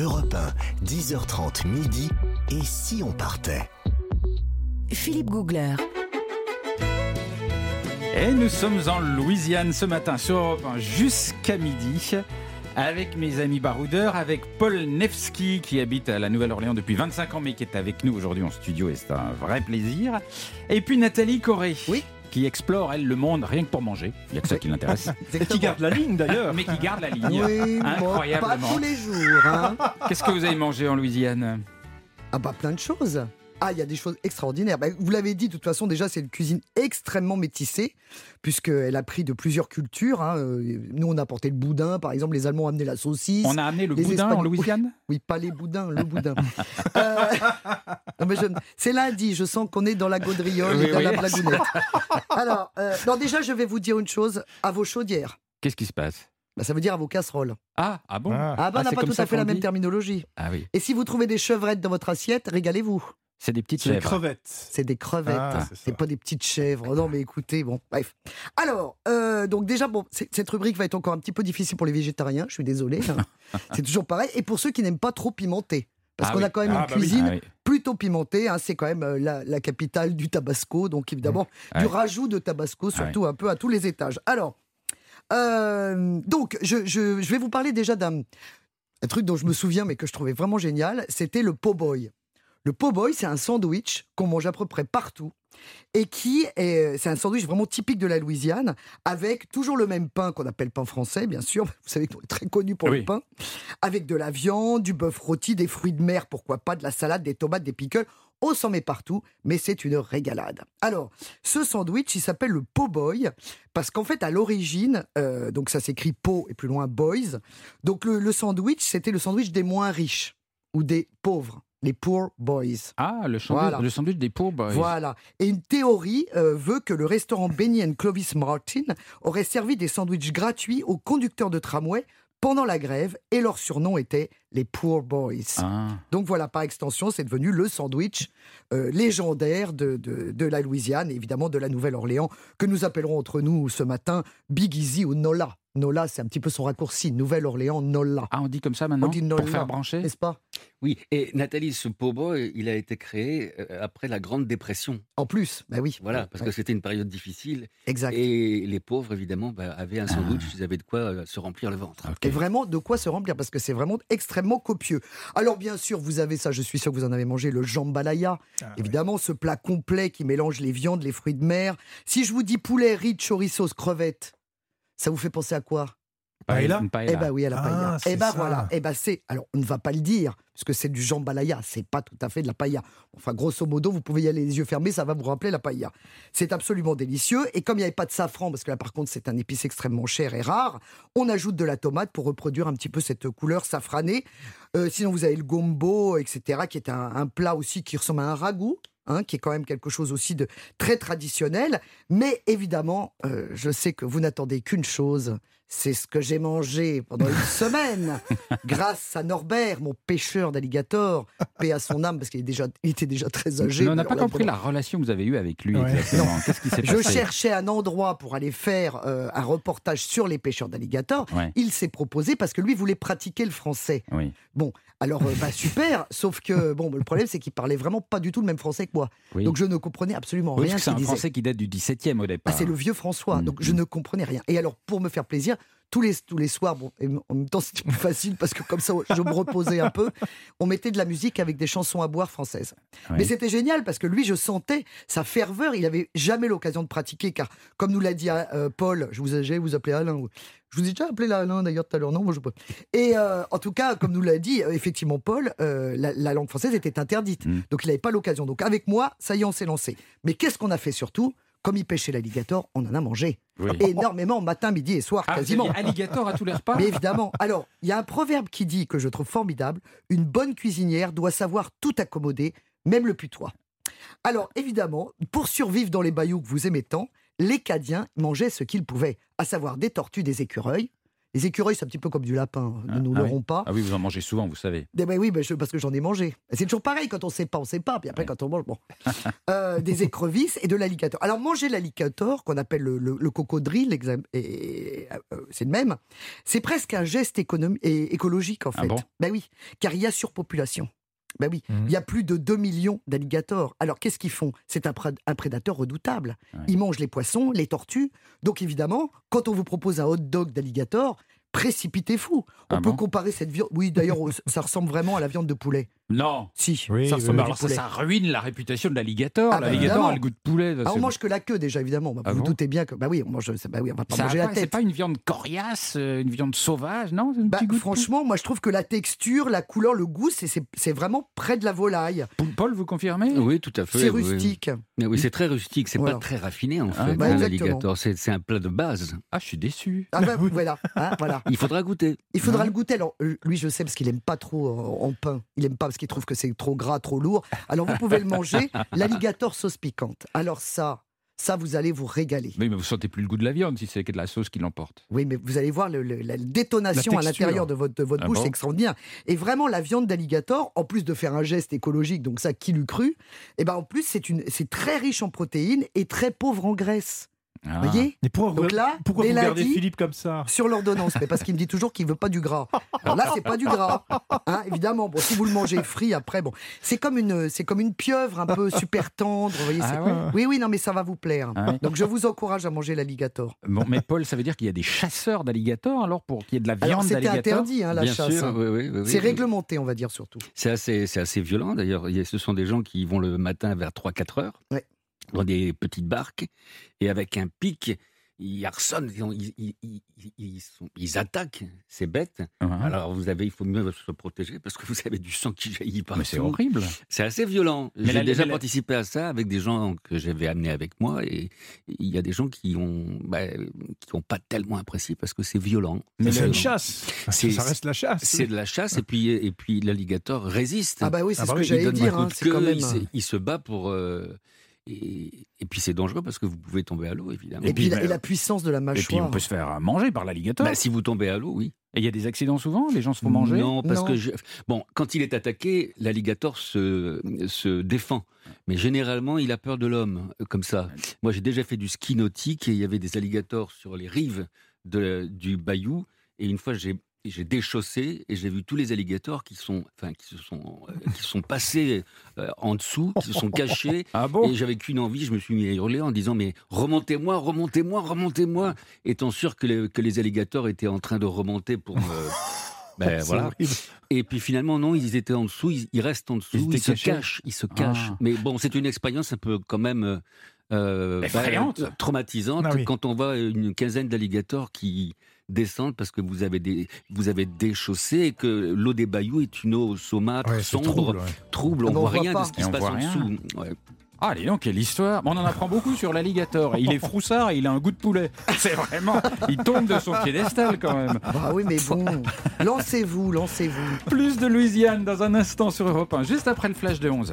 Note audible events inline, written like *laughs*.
Europe 1, 10h30 midi. Et si on partait Philippe Googler. Et nous sommes en Louisiane ce matin sur Europe 1 jusqu'à midi avec mes amis baroudeurs, avec Paul Nevsky qui habite à la Nouvelle-Orléans depuis 25 ans mais qui est avec nous aujourd'hui en studio et c'est un vrai plaisir. Et puis Nathalie Corré. Oui. Qui explore, elle, le monde rien que pour manger. Il n'y a que ça qui l'intéresse. *laughs* Qui garde la ligne d'ailleurs. mais qui garde la ligne. Oui, *laughs* bon, pas Incroyablement. tous les jours. hein. *laughs* Qu'est-ce que vous avez mangé en Louisiane? Ah bah plein de choses. Ah, il y a des choses extraordinaires. Bah, vous l'avez dit, de toute façon, déjà, c'est une cuisine extrêmement métissée, puisqu'elle a pris de plusiures cultures. hein. Euh, Nous, on a apporté le boudin, par exemple, les Allemands ont amené la saucisse. On a amené le boudin en Espagnols- Louisiane? Oui, pas les boudins, le boudin. Euh, C'est lundi, je sens qu'on est dans la gaudriole Oui, et dans oui. la blagounette. Alors, euh, non, déjà, je vais vous dire une chose à vos chaudières. Qu'est-ce qui se passe? Bah, ça veut dire à vos casseroles. Ah, ah bon? Ah, bah, on n'a pas tout à fait la même terminologie. Ah oui, Et si vous trouvez des chevrettes dans votre assiette, régalez-vous. c'est des petites C'est des chèvres. crevettes. C'est des crevettes. Ah, c'est pas des petites chèvres. Non, mais écoutez, bon, bref. Alors, euh, donc déjà, bon, cette rubrique va être encore un petit peu difficile pour les végétariens. Je suis désolé. hein. *laughs* c'est toujours pareil. Et pour ceux qui n'aiment pas trop pimenté. Parce Ah qu'on oui. a quand même Ah, une bah cuisine oui. Plutôt pimentée. hein. C'est quand même euh, la, la capitale du tabasco. Donc évidemment, du Ouais. rajout de tabasco, surtout un peu à tous les étages. Alors, euh, donc, je, je- je vais vous parler déjà d'un un truc dont je me souviens, mais que je trouvais vraiment génial. C'était le po' boy. Le po' boy, c'est un sandwich qu'on mange à peu près partout et qui est, c'est un sandwich vraiment typique de la Louisiane avec toujours le même pain qu'on appelle pain français, bien sûr. *laughs* Vous savez qu'on est très connu pour Oui. le pain, avec de la viande, du bœuf rôti, des fruits de mer, pourquoi pas, de la salade, des tomates, des pickles. On s'en met partout, mais c'est une régalade. Alors, ce sandwich, il s'appelle le po' boy parce qu'en fait, à l'origine, euh, donc ça s'écrit po et plus loin boys. Donc le, le sandwich, c'était le sandwich des moins riches ou des pauvres, les poor boys. Ah, le sandwich, Voilà. le sandwich des poor boys. Voilà. Et une théorie euh, veut que le restaurant Benny and Clovis Martin aurait servi des sandwichs gratuits aux conducteurs de tramway pendant la grève et leur surnom était les Poor Boys. Ah. Donc voilà, par extension, c'est devenu le sandwich euh, légendaire de, de, de la Louisiane et évidemment de la Nouvelle-Orléans, que nous appellerons entre nous ce matin Big Easy ou Nola. Nola, c'est un petit peu son raccourci. Nouvelle-Orléans, Nola. Ah, on dit comme ça maintenant On dit Pour Nola. faire brancher N'est-ce pas? Oui, et Nathalie, ce pobo, il a été créé euh, après la Grande Dépression. En plus, bah oui. Voilà, parce que c'était une période difficile. Exact. Et les pauvres, évidemment, bah, avaient un sandwich, ils avaient de quoi euh, se remplir le ventre. Et vraiment de quoi se remplir? Parce que c'est vraiment extrêmement copieux. Alors bien sûr, vous avez ça, je suis sûr que vous en avez mangé, le jambalaya. Ah, Évidemment, ce plat complet qui mélange les viandes, les fruits de mer. Si je vous dis poulet, riz, chorizo, crevettes, ça vous fait penser à quoi? Paella Une paella. Eh ben oui, à la Ah, paella. Eh ben ça. voilà. Eh ben c'est. Alors on ne va pas le dire puisque c'est du jambalaya. C'est pas tout à fait de la paella. Enfin, grosso modo, vous pouvez y aller les yeux fermés, ça va vous rappeler la paella. C'est absolument délicieux. Et comme il n'y avait pas de safran, parce que là par contre c'est un épice extrêmement cher et rare, on ajoute de la tomate pour reproduire un petit peu cette couleur safranée. Euh, sinon vous avez le gombo, etc., qui est un, un plat aussi qui ressemble à un ragoût. hein, qui est quand même quelque chose aussi de très traditionnel. Mais évidemment, euh, je sais que vous n'attendez qu'une chose, c'est ce que j'ai mangé pendant une *laughs* semaine, grâce à Norbert, mon pêcheur d'alligator, paix à son âme, parce qu'il déjà, il était déjà très âgé. Mais on n'a pas compris la relation que vous avez eue avec lui Ouais. exactement. Qu'est-ce qui s'est Je passé cherchais un endroit pour aller faire euh, un reportage sur les pêcheurs d'alligator. Ouais. Il s'est proposé parce que lui voulait pratiquer le français. Oui. Alors, euh, bah, super, sauf que bon, le problème, c'est qu'il parlait vraiment pas du tout le même français que moi. Oui. Donc, je ne comprenais absolument Oui, rien parce que c'est un disait. français qui date du 17e au Ah, départ. c'est le vieux François, Mm, donc je mm. ne comprenais rien. Et alors, pour me faire plaisir, tous les, tous les soirs, bon, et en même temps c'était plus facile parce que comme ça je me reposais un peu, on mettait de la musique avec des chansons à boire françaises. Oui. Mais c'était génial parce que lui, je sentais sa ferveur, il avait jamais l'occasion de pratiquer car, comme nous l'a dit euh, Paul, je vous ai vous appelez Alain, je vous ai déjà appelé là Alain d'ailleurs tout à l'heure, non moi, je... Et euh, en tout cas, comme nous l'a dit, euh, effectivement Paul, euh, la, la langue française était interdite, Mm. donc il n'avait pas l'occasion. Donc avec moi, ça y est, on s'est lancé. Mais qu'est-ce qu'on a fait surtout? Comme il pêchait l'alligator, on en a mangé. Oui. Énormément, matin, midi et soir, Ah, vous quasiment. alligator à tous les repas Mais évidemment. Alors, il y a un proverbe qui dit que je trouve formidable une bonne cuisinière doit savoir tout accommoder, même le putois. Alors, évidemment, pour survivre dans les bayous que vous aimez tant, les Cadiens mangeaient ce qu'ils pouvaient, à savoir des tortues, des écureuils, Les écureuils, c'est un petit peu comme du lapin. Ne Ah, nous ah l'auront oui. pas. Ah oui, vous en mangez souvent, vous savez. Eh ben oui, ben je- parce que j'en ai mangé. C'est toujours pareil, quand on sait pas, on sait pas. Puis après, quand on mange, bon. *laughs* Euh, des écrevisses et de l'alligator. Alors, manger l'alligator, qu'on appelle le, le, le cocodrille, et, euh, c'est le même, c'est presque un geste et écologique, en Ah fait. bon? Ben oui, car il y a surpopulation. Ben oui, Mhm. il y a plus de 2 millions d'alligators. Alors, qu'est-ce qu'ils font? C'est un, pré- un prédateur redoutable. Ouais. Ils mangent les poissons, les tortues. Donc, évidemment, quand on vous propose un hot dog d'alligator, précipitez-vous. On Ah peut bon? comparer cette viande. Oui, d'ailleurs, *laughs* ça ressemble vraiment à la viande de poulet. Non. Si, Oui, ça oui, Alors ça, ruine la réputation de l'alligator. Ah bah, l'alligator évidemment. a le goût de poulet. ça, Ah, on mange que la queue déjà, évidemment. Bah, Ah vous bon doutez bien que. Bah oui, on mange. Bah oui, on va pas Ça manger la pas- C'est tête. pas une viande coriace, euh, une viande sauvage, non Bah, petit goût de franchement, moi je trouve que la texture, la couleur, le goût, c'est- c'est c'est vraiment près de la volaille. Paul, vous confirmez? Oui, tout à fait. C'est oui. rustique. Mais Oui, c'est très rustique, c'est Voilà. pas très raffiné en Ah, fait, bah, hein, l'alligator. C'est c'est un plat de base. Ah, je suis déçu. Ah bah, *laughs* voilà, hein, voilà. Il faudra goûter. Il faudra le goûter. Alors, euh, lui, je sais parce qu'il aime pas trop en, en pain. Il aime pas qu'il trouve que c'est trop gras, trop lourd. Alors, vous pouvez le manger. *laughs* L'alligator sauce piquante. Alors ça, ça, vous allez vous régaler. Oui, mais vous sentez plus le goût de la viande si c'est que de la sauce qui l'emporte. Oui, mais vous allez voir le- le- la détonation La à l'intérieur de votre, de votre Ah bouche, bon c'est extraordinaire. Et vraiment, la viande d'alligator, en plus de faire un geste écologique, donc ça, qui l'eût cru, et ben en plus, c'est très riche en protéines et très pauvre en graisse. Ah. Vous voyez Et pourquoi, Donc là, pourquoi vous gardez Philippe comme ça Sur l'ordonnance, mais parce qu'il me dit toujours qu'il veut pas du gras. Alors là, c'est pas du gras, hein, évidemment. Bon, si vous le mangez frit, après, bon, c'est comme une, c'est comme une pieuvre un peu super tendre. Vous voyez, Ah ouais Oui, oui, non, mais ça va vous plaire. Ah ouais. Donc, je vous encourage à manger l'alligator. Bon, mais Paul, ça veut dire qu'il y a des chasseurs d'alligators alors pour qu'il y ait de la viande c'était d'alligator interdit, hein, la Bien chasse. sûr, hein. oui, oui, oui, oui. C'est réglementé, on va dire surtout. C'est assez, c'est assez violent d'ailleurs. Ce sont des gens qui vont le matin vers 3-4 heures Ouais. Dans des petites barques et avec un pic, ils harcèlent, ils, ils- ils- ils- ils sont- ils attaquent ces bêtes. Ouais. Alors vous avez, il faut mieux se protéger parce que *laughs* vous avez du sang qui jaillit Mais c'est partout. horrible. C'est assez violent. Mais J'ai la- déjà la- participé à ça avec des gens que j'avais amenés avec moi et il y a des gens qui ont, bah, qui ont pas tellement apprécié parce que c'est violent. Mais c'est une chasse. C'est- ça reste la chasse. C'est de la chasse et puis et puis l'alligator résiste. Ah bah oui, c'est Ah ce bah que oui, j'allais dire. hein, quand même. il, se, il se bat pour. euh, et, et puis c'est dangereux parce que vous pouvez tomber à l'eau, évidemment. Et, puis, puis, la, bah, et la puissance de la Et mâchoire. puis on peut se faire manger par l'alligator. Bah, si vous tombez à l'eau, oui. Et il y a des accidents souvent Les gens se font manger? Non, parce Non. que je- bon, quand il est attaqué, l'alligator se, se défend. Mais généralement, il a peur de l'homme, euh, comme ça. Moi, j'ai déjà fait du ski nautique et il y avait des alligators sur les rives de- du bayou. Et une fois, j'ai j'ai déchaussé et j'ai vu tous les alligators qui sont, enfin, qui se sont, euh, qui sont passés euh, en dessous, qui se sont cachés. *laughs* Ah bon? Et j'avais qu'une envie, je me suis mis à hurler en disant mais remontez-moi, remontez-moi, remontez-moi, étant sûr que les, que les alligators étaient en train de remonter pour me... *laughs* Ben, voilà. horrible. Et puis finalement non, ils étaient en dessous, ils, ils restent en dessous, Ils se cachent, ils se cachent. Ah. Mais bon, c'est une expérience un peu quand même euh, euh, Effrayante. bah, traumatisante Ah oui. quand on voit une quinzaine d'alligators qui descendent parce que vous avez des vous avez déchaussé et que l'eau des bayous est une eau saumâtre, Ouais, sombre, trouble, ouais. trouble, on on voit voit rien pas. de ce qui Et se passe en rien. dessous. Ouais. Ah, dis donc, quelle histoire Bon, On en apprend beaucoup sur l'alligator. Il est froussard et il a un goût de poulet. *laughs* C'est vraiment... Il tombe de son piédestal quand même. Ah oui, mais bon. lancez-vous, lancez-vous. Plus de Louisiane dans un instant sur Europe 1, juste après le flash de 11h.